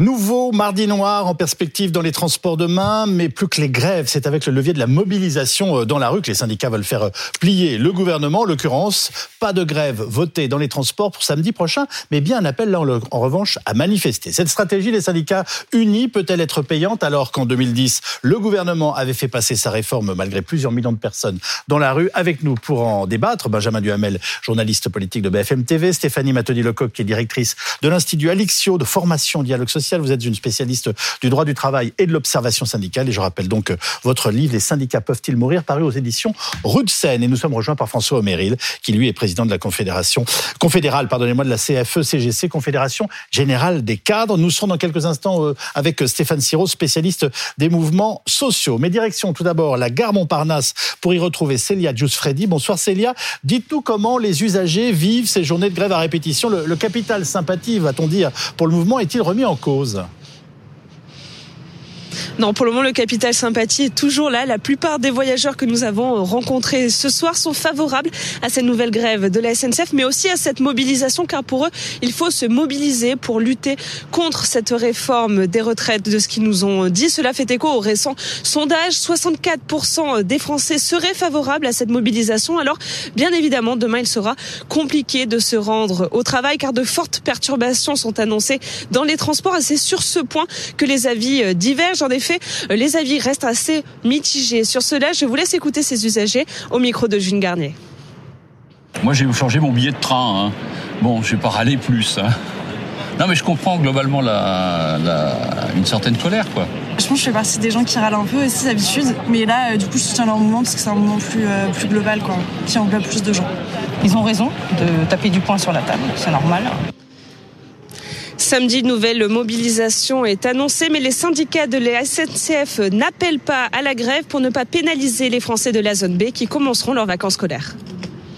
Nouveau mardi noir en perspective dans les transports demain, mais plus que les grèves, c'est avec le levier de la mobilisation euh, dans la rue que les syndicats veulent faire euh, plier le gouvernement. En l'occurrence, pas de grève votée dans les transports pour samedi prochain, mais bien un appel là en, revanche à manifester. Cette stratégie des syndicats unis peut-elle être payante alors qu'en 2010, le gouvernement avait fait passer sa réforme malgré plusieurs millions de personnes dans la rue? Avec nous pour en débattre, Benjamin Duhamel, journaliste politique de BFM TV, Stéphanie Matheny-Lecoq qui est directrice de l'Institut Alixio de formation dialogue social vous êtes une spécialiste du droit du travail et de l'observation syndicale. Et je rappelle donc votre livre Les syndicats peuvent-ils mourir paru aux éditions Rue Seine. Et nous sommes rejoints par François Oméril, qui lui est président de la Confédération confédérale, pardonnez-moi, de la CFE-CGC, Confédération Générale des Cadres. Nous serons dans quelques instants euh, avec Stéphane Siro, spécialiste des mouvements sociaux. Mais direction tout d'abord la gare Montparnasse pour y retrouver Célia Freddy. Bonsoir Célia. Dites-nous comment les usagers vivent ces journées de grève à répétition. Le, le capital sympathie, va-t-on dire, pour le mouvement est-il remis en cause? Souza. Non, pour le moment, le capital sympathie est toujours là. La plupart des voyageurs que nous avons rencontrés ce soir sont favorables à cette nouvelle grève de la SNCF, mais aussi à cette mobilisation, car pour eux, il faut se mobiliser pour lutter contre cette réforme des retraites, de ce qu'ils nous ont dit. Cela fait écho au récent sondage. 64% des Français seraient favorables à cette mobilisation. Alors, bien évidemment, demain, il sera compliqué de se rendre au travail, car de fortes perturbations sont annoncées dans les transports. Et c'est sur ce point que les avis divergent. En effet, les avis restent assez mitigés. Sur cela, je vous laisse écouter ces usagers au micro de June Garnier. Moi, j'ai changé mon billet de train. Hein. Bon, je vais pas râler plus. Hein. Non, mais je comprends globalement une certaine colère, quoi. Je pense que je fais partie des gens qui râlent un peu aussi d'habitude, mais là, euh, du coup, je soutiens leur mouvement parce que c'est un mouvement plus, euh, plus global, quoi, qui englobe plus de gens. Ils ont raison de taper du poing sur la table, c'est normal. Samedi, nouvelle mobilisation est annoncée, mais les syndicats de la SNCF n'appellent pas à la grève pour ne pas pénaliser les Français de la zone B qui commenceront leurs vacances scolaires.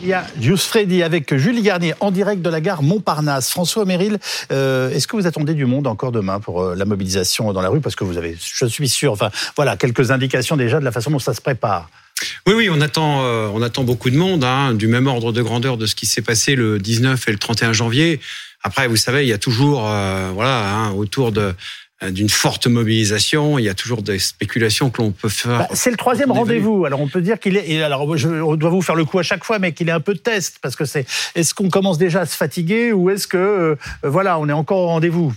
Il y a Jus Freddy avec Julie Garnier en direct de la gare Montparnasse. François Méril, euh, est-ce que vous attendez du monde encore demain pour euh, la mobilisation dans la rue? Parce que vous avez, je suis sûr, enfin voilà, quelques indications déjà de la façon dont ça se prépare. Oui, oui, on attend, euh, on attend beaucoup de monde, hein, du même ordre de grandeur de ce qui s'est passé le 19 et le 31 janvier. Après, vous savez, il y a toujours, euh, voilà, hein, autour de euh, d'une forte mobilisation. Il y a toujours des spéculations que l'on peut faire. Bah, c'est le troisième rendez-vous. Alors on peut dire qu'il est. alors je dois vous faire le coup à chaque fois, mais qu'il est un peu de test parce que c'est. Est-ce qu'on commence déjà à se fatiguer ou est-ce que euh, voilà, on est encore au rendez-vous?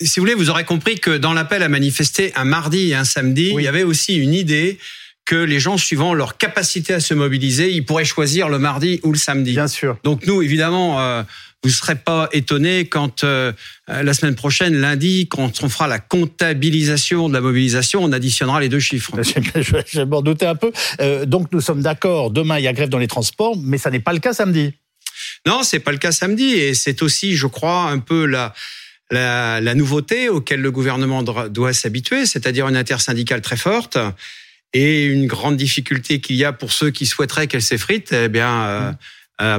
Si vous voulez, vous aurez compris que dans l'appel à manifester un mardi et un samedi, il y avait aussi une idée que les gens, suivant leur capacité à se mobiliser, ils pourraient choisir le mardi ou le samedi. Bien sûr. Donc nous, évidemment vous ne serez pas étonné quand euh, la semaine prochaine, lundi, quand on fera la comptabilisation de la mobilisation, on additionnera les deux chiffres. Je, m'en doutais un peu. Euh, donc nous sommes d'accord, demain il y a grève dans les transports, mais ça n'est pas le cas samedi. Non, c'est pas le cas samedi, et c'est aussi, je crois, un peu la, la, la nouveauté auquel le gouvernement doit s'habituer, c'est-à-dire une intersyndicale très forte. Et une grande difficulté qu'il y a pour ceux qui souhaiteraient qu'elle s'effrite, eh bien, euh, mmh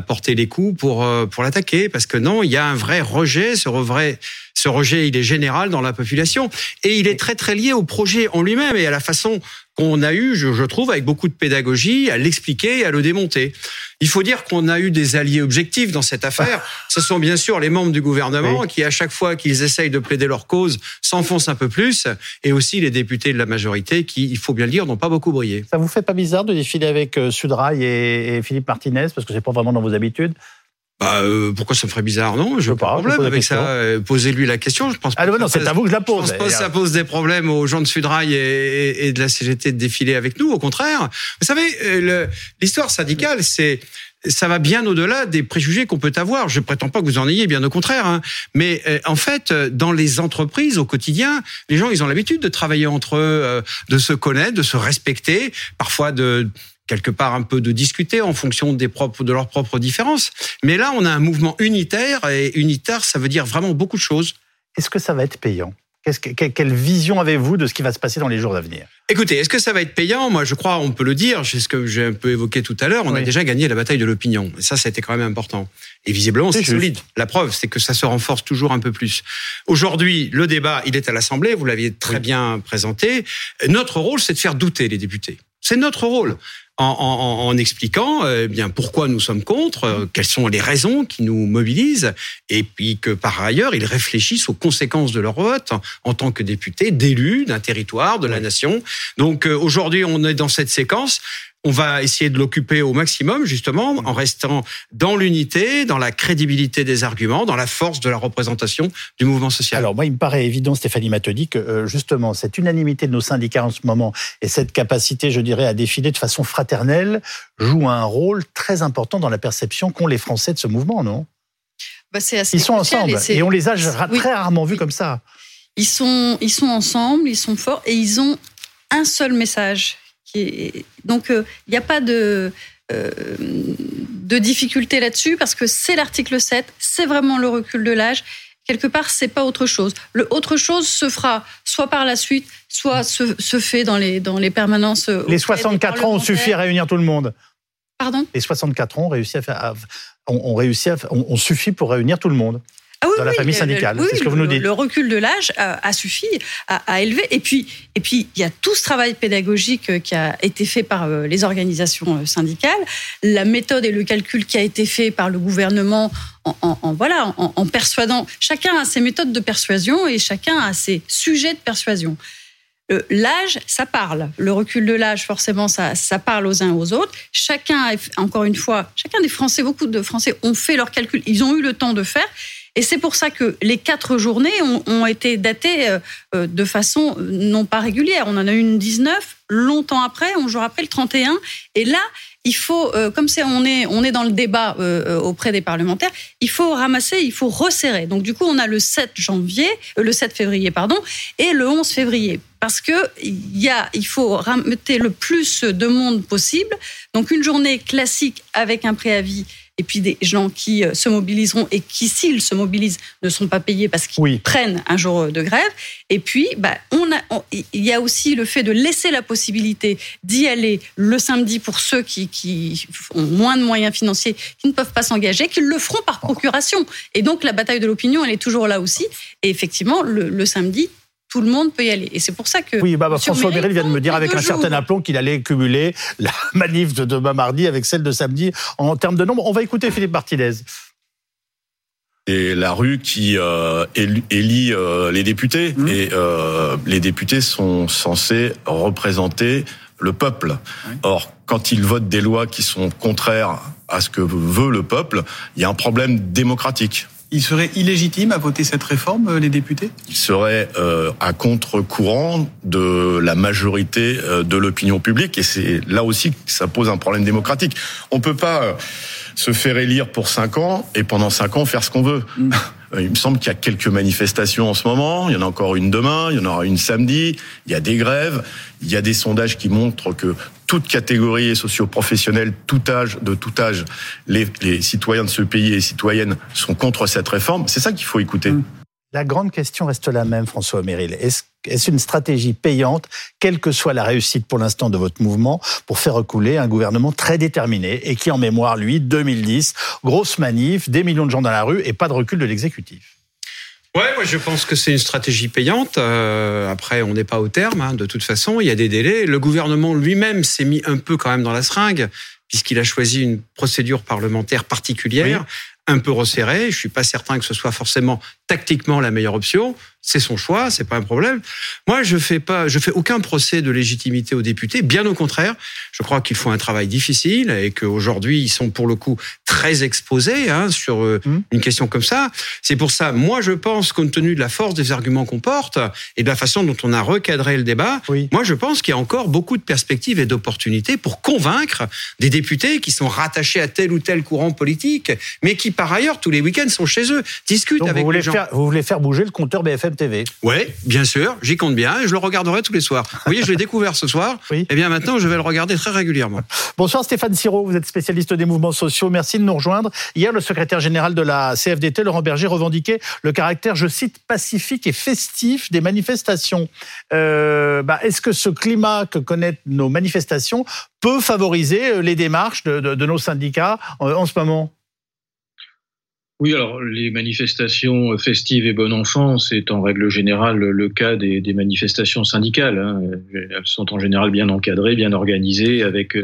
porter les coups pour euh, pour l'attaquer. Parce que non, il y a un vrai rejet, ce vrai ce rejet, il est général dans la population. Et il est très très lié au projet en lui-même et à la façon qu'on a eu, je, trouve, avec beaucoup de pédagogie, à l'expliquer et à le démonter. Il faut dire qu'on a eu des alliés objectifs dans cette affaire. Ce sont bien sûr les membres du gouvernement qui, à chaque fois qu'ils essayent de plaider leur cause, s'enfoncent un peu plus, et aussi les députés de la majorité qui, il faut bien le dire, n'ont pas beaucoup brillé. Ça vous fait pas bizarre de défiler avec euh, Sudrail et Philippe Martinez, parce que c'est pas vraiment dans vos habitudes bah, euh, pourquoi ça me ferait bizarre? Non, je n'ai pas de problème avec ça. Euh, posez-lui la question. Je pense. Ah non, c'est à vous que je la pose. Je pense pas que ça pose des problèmes aux gens de Sudrail et, et, de la CGT de défiler avec nous. Au contraire, vous savez, euh, l'histoire syndicale, c'est ça va bien au-delà des préjugés qu'on peut avoir. Je prétends pas que vous en ayez, bien au contraire. Hein. Mais en fait, dans les entreprises au quotidien, les gens, ils ont l'habitude de travailler entre eux, de se connaître, de se respecter, parfois de quelque part un peu de discuter en fonction des propres, de leurs propres différences. Mais là, on a un mouvement unitaire et unitaire, ça veut dire vraiment beaucoup de choses. Est-ce que ça va être payant? Quelle vision avez-vous de ce qui va se passer dans les jours à venir? Écoutez, est-ce que ça va être payant? Moi, je crois, on peut le dire, c'est ce que j'ai un peu évoqué tout à l'heure, on a déjà gagné la bataille de l'opinion. Et ça, ça a été quand même important. Et visiblement, c'est solide. La preuve, c'est que ça se renforce toujours un peu plus. Aujourd'hui, le débat, il est à l'Assemblée, vous l'aviez très bien présenté. Notre rôle, c'est de faire douter les députés. C'est notre rôle. En, en, en expliquant euh, bien pourquoi nous sommes contre, euh, quelles sont les raisons qui nous mobilisent, et puis que par ailleurs ils réfléchissent aux conséquences de leur vote en, en tant que députés, d'élus d'un territoire, de la nation. Donc euh, aujourd'hui on est dans cette séquence on va essayer de l'occuper au maximum, justement, en restant dans l'unité, dans la crédibilité des arguments, dans la force de la représentation du mouvement social. Alors moi, il me paraît évident, Stéphanie Matodi, que euh, justement, cette unanimité de nos syndicats en ce moment et cette capacité, je dirais, à défiler de façon fraternelle joue un rôle très important dans la perception qu'ont les Français de ce mouvement, non? Bah, Ils sont ensemble et, on les a très rarement vus comme ça. Ils sont, ils sont ensemble, ils sont forts et ils ont un seul message donc, il euh, n'y a pas de, euh, de difficulté là-dessus parce que c'est l'article 7, c'est vraiment le recul de l'âge. Quelque part, c'est pas autre chose. Le autre chose se fera soit par la suite, soit se, se fait dans les, dans les permanences. Les 64 ans ont suffi à réunir tout le monde. Pardon? Les 64 ans ont réussi à faire, ont, réussi à, ont suffi pour réunir tout le monde. Ah dans la famille syndicale. c'est ce que vous nous dites. Le recul de l'âge a, suffi à, élever. Et puis, et puis, il y a tout ce travail pédagogique euh, qui a été fait par euh, les organisations euh, syndicales, la méthode et le calcul qui a été fait par le gouvernement en, voilà, en, persuadant. Chacun a ses méthodes de persuasion et chacun a ses sujets de persuasion. L'âge, ça parle. Le recul de l'âge, forcément, ça, ça parle aux uns aux autres. Chacun, encore une fois, chacun des Français, beaucoup de Français ont fait leur calcul. Ils ont eu le temps de faire. Et c'est pour ça que les quatre journées ont, été datées euh, euh, de façon euh, non pas régulière. On en a eu une 19, longtemps après, un jour après, le 31. Et là, il faut, comme on est on dans le débat auprès des parlementaires, il faut ramasser, il faut resserrer. Donc du coup, on a le 7 janvier, le 7 février pardon, et le 11 février parce que il faut ramener le plus de monde possible. Donc une journée classique avec un préavis et puis des gens qui euh, se mobiliseront et qui, s'ils se mobilisent, ne sont pas payés parce qu'ils prennent un jour de grève. Et puis, bah, on a, il y a aussi le fait de laisser la possibilité d'y aller le samedi pour ceux qui, qui ont moins de moyens financiers, qui ne peuvent pas s'engager, qu'ils le feront par procuration. Et donc, la bataille de l'opinion, elle est toujours là aussi. Et effectivement, le, le samedi, tout le monde peut y aller. Et c'est pour ça que. Oui, bah, bah François Méril vient de me dire avec un certain aplomb qu'il allait cumuler la manif de demain mardi avec celle de samedi en termes de nombre. On va écouter Philippe Martinez. Et la rue qui euh, élit euh, les députés. Mmh. Et euh, les députés sont censés représenter le peuple. Or, quand ils votent des lois qui sont contraires à ce que veut le peuple, il y a un problème démocratique. Il serait illégitime à voter cette réforme, euh, les députés? Il serait euh, à contre-courant de la majorité euh, de l'opinion publique et c'est là aussi que ça pose un problème démocratique. On peut pas se faire élire pour cinq ans et pendant cinq ans faire ce qu'on veut. Mm. Il me semble qu'il y a quelques manifestations en ce moment. Il y en a encore une demain. Il y en aura une samedi. Il y a des grèves. Il y a des sondages qui montrent que toute catégorie socio-professionnelle, tout âge, de tout âge, les, citoyens de ce pays et les citoyennes sont contre cette réforme. C'est ça qu'il faut écouter. Mm. La grande question reste la même, François Méril. Est-ce une stratégie payante, quelle que soit la réussite pour l'instant de votre mouvement, pour faire recouler un gouvernement très déterminé et qui, en mémoire, lui, 2010, grosse manif, des millions de gens dans la rue et pas de recul de l'exécutif? Ouais, moi je pense que c'est une stratégie payante. Euh, après, on n'est pas au terme. Hein, de toute façon, il y a des délais. Le gouvernement lui-même s'est mis un peu quand même dans la seringue puisqu'il a choisi une procédure parlementaire particulière un peu resserré. Je suis pas certain que ce soit forcément tactiquement la meilleure option. C'est son choix, c'est pas un problème. Moi, je fais pas, je fais aucun procès de légitimité aux députés. Bien au contraire, je crois qu'ils font un travail difficile et qu'aujourd'hui ils sont pour le coup très exposés hein, sur euh, mmh. une question comme ça. C'est pour ça, moi, je pense, compte tenu de la force des arguments qu'on porte et de la façon dont on a recadré le débat, moi, je pense qu'il y a encore beaucoup de perspectives et d'opportunités pour convaincre des députés qui sont rattachés à tel ou tel courant politique, mais qui par ailleurs tous les week-ends sont chez eux, discutent avec les gens vous voulez faire bouger le compteur BFM TV Oui, bien sûr, j'y compte bien et je le regarderai tous les soirs. Vous voyez, je l'ai découvert ce soir. Oui. Et eh bien maintenant, je vais le regarder très régulièrement. Bonsoir Stéphane Siro, vous êtes spécialiste des mouvements sociaux. Merci de nous rejoindre. Hier, le secrétaire général de la CFDT, Laurent Berger, revendiquait le caractère, je cite, pacifique et festif des manifestations. Euh, bah, Est-ce que ce climat que connaissent nos manifestations peut favoriser euh, les démarches de, nos syndicats euh, en ce moment? Oui, alors les manifestations festives et bon enfant, c'est en règle générale le cas des, manifestations syndicales. Hein. Elles sont en général bien encadrées, bien organisées, avec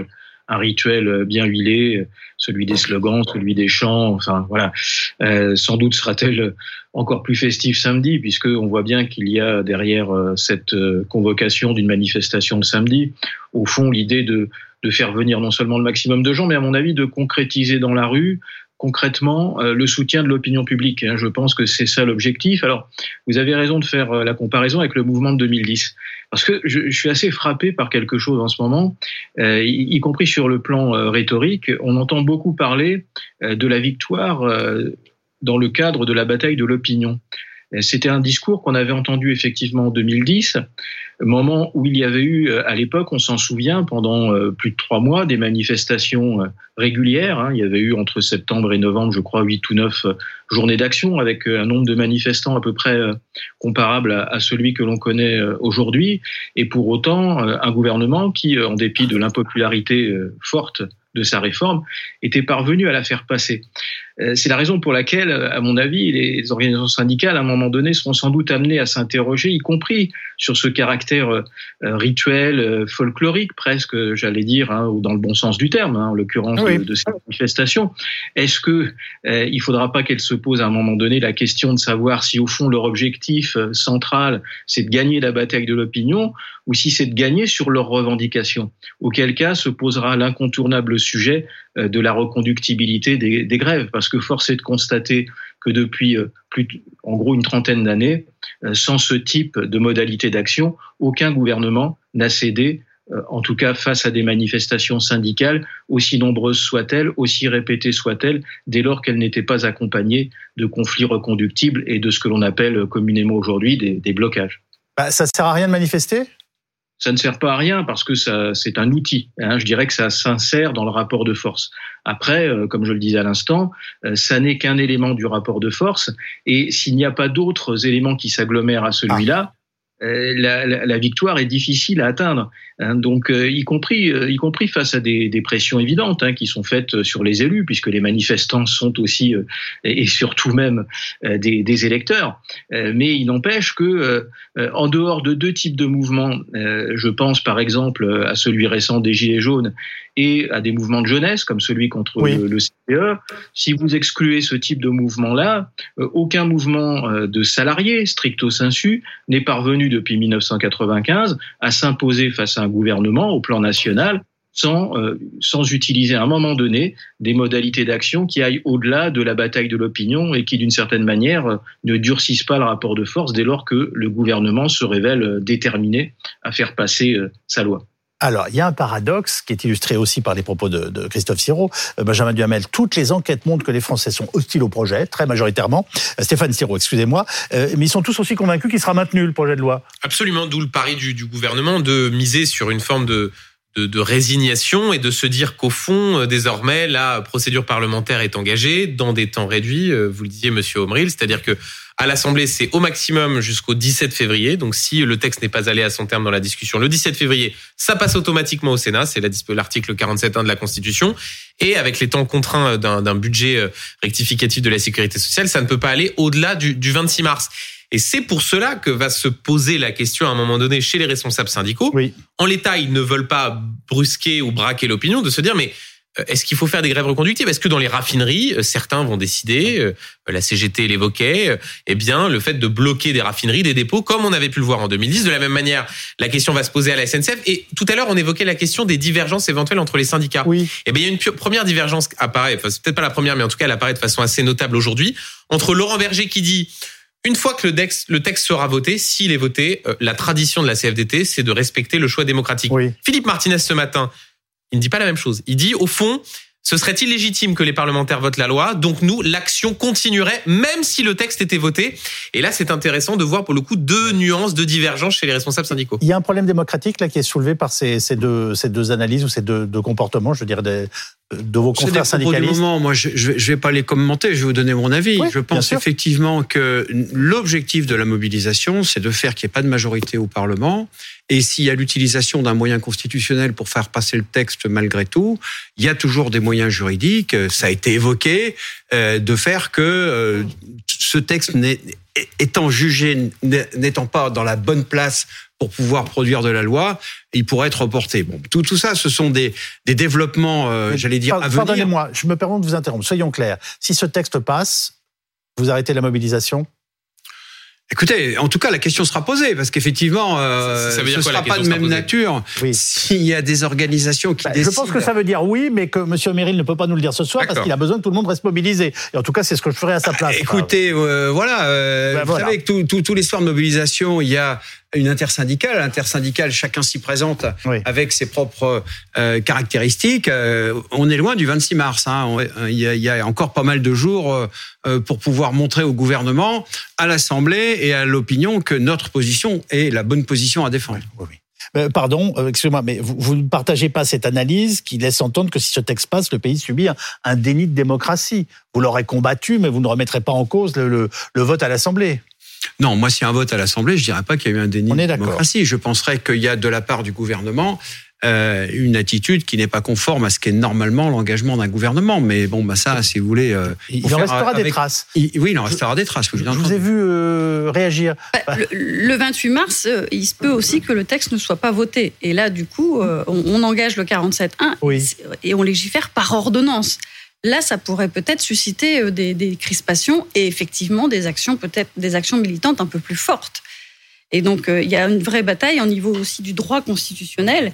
un rituel bien huilé, celui des slogans, celui des chants. Enfin voilà, euh, sans doute sera-t-elle encore plus festive samedi, puisque on voit bien qu'il y a derrière euh, cette euh, convocation d'une manifestation de samedi, au fond, l'idée de faire venir non seulement le maximum de gens, mais à mon avis de concrétiser dans la rue concrètement euh, le soutien de l'opinion publique. Hein. Je pense que c'est ça l'objectif. Alors, vous avez raison de faire euh, la comparaison avec le mouvement de 2010, parce que je, suis assez frappé par quelque chose en ce moment, euh, y, compris sur le plan rhétorique. On entend beaucoup parler de la victoire dans le cadre de la bataille de l'opinion. C'était un discours qu'on avait entendu effectivement en 2010, moment où il y avait eu, à l'époque, on s'en souvient, pendant plus de trois mois, des manifestations régulières. Hein. Il y avait eu entre septembre et novembre, je crois, huit ou neuf journées d'action avec un nombre de manifestants à peu près comparable à celui que l'on connaît aujourd'hui. Et pour autant, un gouvernement qui, en dépit de l'impopularité forte de sa réforme, était parvenu à la faire passer. Euh, c'est la raison pour laquelle, à mon avis, les organisations syndicales, à un moment donné, seront sans doute amenées à s'interroger, y compris sur ce caractère euh, rituel, euh, folklorique presque, j'allais dire, hein, ou dans le bon sens du terme, hein, en l'occurrence de, de, cette manifestation. Est-ce que il faudra pas qu'elle se pose à un moment donné la question de savoir si, au fond, leur objectif central, c'est de gagner la bataille de l'opinion, ou si c'est de gagner sur leurs revendications Auquel cas se posera l'incontournable sujet de la reconductibilité des, grèves, parce que force est de constater que depuis euh, plus, en gros une trentaine d'années, euh, sans ce type de modalité d'action, aucun gouvernement n'a cédé euh, en tout cas face à des manifestations syndicales, aussi nombreuses soient-elles, aussi répétées soient-elles, dès lors qu'elles n'étaient pas accompagnées de conflits reconductibles et de ce que l'on appelle communément aujourd'hui des, blocages. Bah, ça ne sert à rien de manifester? Ça ne sert pas à rien parce que ça, c'est un outil. Hein. Je dirais que ça s'insère dans le rapport de force. Après, euh, comme je le disais à l'instant, euh, ça n'est qu'un élément du rapport de force. Et s'il n'y a pas d'autres éléments qui s'agglomèrent à celui-là, euh, la, la, la, victoire est difficile à atteindre. Hein, donc, euh, y compris, euh, y compris face à des, des pressions évidentes hein, qui sont faites sur les élus, puisque les manifestants sont aussi et surtout même des, des électeurs. mais il n'empêche que, en dehors de deux types de mouvements, je pense par exemple à celui récent des Gilets jaunes et à des mouvements de jeunesse comme celui contre le, le, CPE. Si vous excluez ce type de mouvement-là, aucun mouvement de salariés stricto sensu n'est parvenu depuis 1995 à s'imposer face à un gouvernement au plan national sans, euh, sans utiliser à un moment donné des modalités d'action qui aillent au-delà de la bataille de l'opinion et qui, d'une certaine manière, euh, ne durcissent pas le rapport de force dès lors que le gouvernement se révèle euh, déterminé à faire passer sa loi. Alors, il y a un paradoxe qui est illustré aussi par les propos de, Christophe Siro. Euh, Benjamin Duhamel, toutes les enquêtes montrent que les Français sont hostiles au projet, très majoritairement. Euh, Stéphane Siro, excusez-moi. Euh, mais ils sont tous aussi convaincus qu'il sera maintenu, le projet de loi. Absolument, d'où le pari du, gouvernement de miser sur une forme de, de, de résignation et de se dire qu'au fond, désormais, la procédure parlementaire est engagée dans des temps réduits. Vous le disiez, monsieur Omril, c'est-à-dire que à l'Assemblée, c'est au maximum jusqu'au 17 février. Donc, si le texte n'est pas allé à son terme dans la discussion le 17 février, ça passe automatiquement au Sénat. C'est l'article 47.1 de la Constitution. Et avec les temps contraints d'un budget euh, rectificatif de la sécurité sociale, ça ne peut pas aller au-delà du, du 26 mars. Et c'est pour cela que va se poser la question à un moment donné chez les responsables syndicaux. Oui. En l'état, ils ne veulent pas brusquer ou braquer l'opinion de se dire mais euh, est-ce qu'il faut faire des grèves reconductives? Est-ce que dans les raffineries, euh, certains vont décider, euh, la CGT l'évoquait, eh bien, le fait de bloquer des raffineries, des dépôts, comme on avait pu le voir en 2010. De la même manière, la question va se poser à la SNCF. Et tout à l'heure, on évoquait la question des divergences éventuelles entre les syndicats. Oui. Eh bien, il y a une première divergence apparaît, enfin, c'est peut-être pas la première, mais en tout cas, elle apparaît de façon assez notable aujourd'hui, entre Laurent Berger qui dit une fois que le texte, le texte sera voté, s'il est voté, la tradition de la CFDT, c'est de respecter le choix démocratique. Oui. Philippe Martinez ce matin il ne dit pas la même chose. Il dit, au fond, ce serait illégitime que les parlementaires votent la loi, donc nous, l'action continuerait même si le texte était voté. Et là, c'est intéressant de voir pour le coup deux nuances, deux divergences chez les responsables syndicaux. Il y a un problème démocratique là qui est soulevé par ces, ces deux, ces deux analyses ou ces deux, deux comportements, je veux dire, des, de vos confrères syndicalistes. Du moment, moi, je ne vais pas les commenter, je vais vous donner mon avis. Oui, je pense effectivement que l'objectif de la mobilisation, c'est de faire qu'il n'y ait pas de majorité au Parlement. Et s'il y a l'utilisation d'un moyen constitutionnel pour faire passer le texte malgré tout, il y a toujours des moyens juridiques, ça a été évoqué, euh, de faire que euh, ce texte étant jugé, n'étant pas dans la bonne place pour pouvoir produire de la loi, il pourrait être reporté. Bon, tout, tout ça, ce sont des, des développements, euh, j'allais dire, à venir. Pardonnez-moi, je me permets de vous interrompre. Soyons clairs. Si ce texte passe, vous arrêtez la mobilisation? Écoutez, en tout cas, la question sera posée parce qu'effectivement, euh, Ça ce la sera pas de même nature. Oui. S'il y a des organisations qui Bah, Je décident. pense que ça veut dire oui, mais que M. Meryl ne peut pas nous le dire ce soir parce qu'il a besoin que tout le monde reste mobilisé. Et en tout cas, c'est ce que je ferai à sa place. Écoutez, euh, voilà, euh, Ben vous voilà. savez que tout, tout, tout l'histoire de mobilisation, il y a une intersyndicale. L'intersyndicale, chacun s'y présente Oui. avec ses propres euh, caractéristiques. Euh, on est loin du 26 mars. Hein. Il, y a, il y a encore pas mal de jours euh, pour pouvoir montrer au gouvernement, à l'Assemblée et à l'opinion que notre position est la bonne position à défendre. Oui, oui. Pardon, excusez-moi, mais vous, vous ne partagez pas cette analyse qui laisse entendre que si ce texte passe, le pays subit un, un déni de démocratie. Vous l'aurez combattu, mais vous ne remettrez pas en cause le, le- le vote à l'Assemblée. Non, moi, s'il y a un vote à l'Assemblée, je dirais pas qu'il y a eu un déni On est de démocratie. Je penserais qu'il y a de la part du gouvernement euh, une attitude qui n'est pas conforme à ce qu'est normalement l'engagement d'un gouvernement. Mais bon, bah ça, si vous voulez, euh, Il en restera des traces. Il- oui, il en restera des traces. Je vous ai vu euh, réagir. Bah, le, le 28 mars, euh, il se peut aussi que le texte ne soit pas voté. Et là, du coup, euh, on, on engage le 47.1 Oui. et on légifère par ordonnance. Là, ça pourrait peut-être susciter euh, des, des crispations et effectivement des actions, peut-être des actions militantes un peu plus fortes. Et donc, euh, il y a une vraie bataille au niveau aussi du droit constitutionnel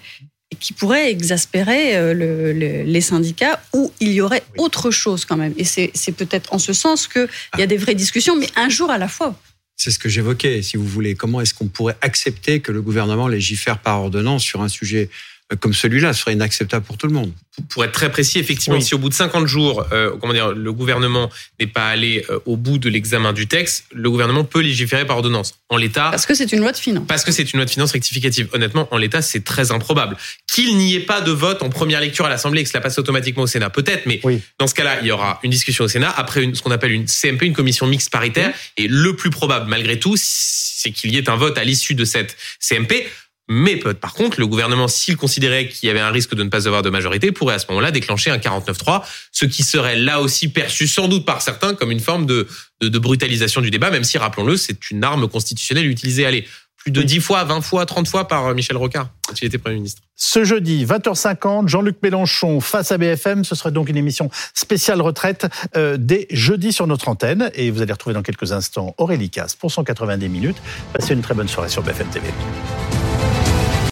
qui pourrait exaspérer euh, le- le- les syndicats où il y aurait autre chose quand même. Et c'est peut-être en ce sens qu'il y a des vraies discussions, mais un jour à la fois. C'est ce que j'évoquais, si vous voulez. Comment est-ce qu'on pourrait accepter que le gouvernement légifère par ordonnance sur un sujet comme celui-là Ce serait inacceptable pour tout le monde. pour être très précis, effectivement, Oui. si au bout de 50 jours, euh, comment dire, le gouvernement n'est pas allé euh, au bout de l'examen du texte, le gouvernement peut légiférer par ordonnance. En l'état, Parce que c'est une loi de finances. parce que c'est une loi de finances rectificative. Honnêtement, en l'état, c'est très improbable. Qu'il n'y ait pas de vote en première lecture à l'Assemblée et que cela passe automatiquement au Sénat, peut-être, mais Oui. dans ce cas-là, il y aura une discussion au Sénat, après une, ce qu'on appelle une CMP, une commission mixte paritaire, et le plus probable, malgré tout, c'est qu'il y ait un vote à l'issue de cette CMP. Mais par contre, le gouvernement, s'il considérait qu'il y avait un risque de ne pas avoir de majorité, pourrait à ce moment-là déclencher un 49-3, ce qui serait là aussi perçu sans doute par certains comme une forme de, de, de brutalisation du débat, même si, rappelons-le, c'est une arme constitutionnelle utilisée, allez, plus de 10 fois, 20 fois, 30 fois par euh, Michel Rocard, quand il était Premier ministre. Ce jeudi, 20h50, Jean-Luc Mélenchon face à BFM. Ce serait donc une émission spéciale retraite euh, dès jeudi sur notre antenne. Et vous allez retrouver dans quelques instants Aurélie Casse pour 190 minutes. Passez une très bonne soirée sur BFM TV.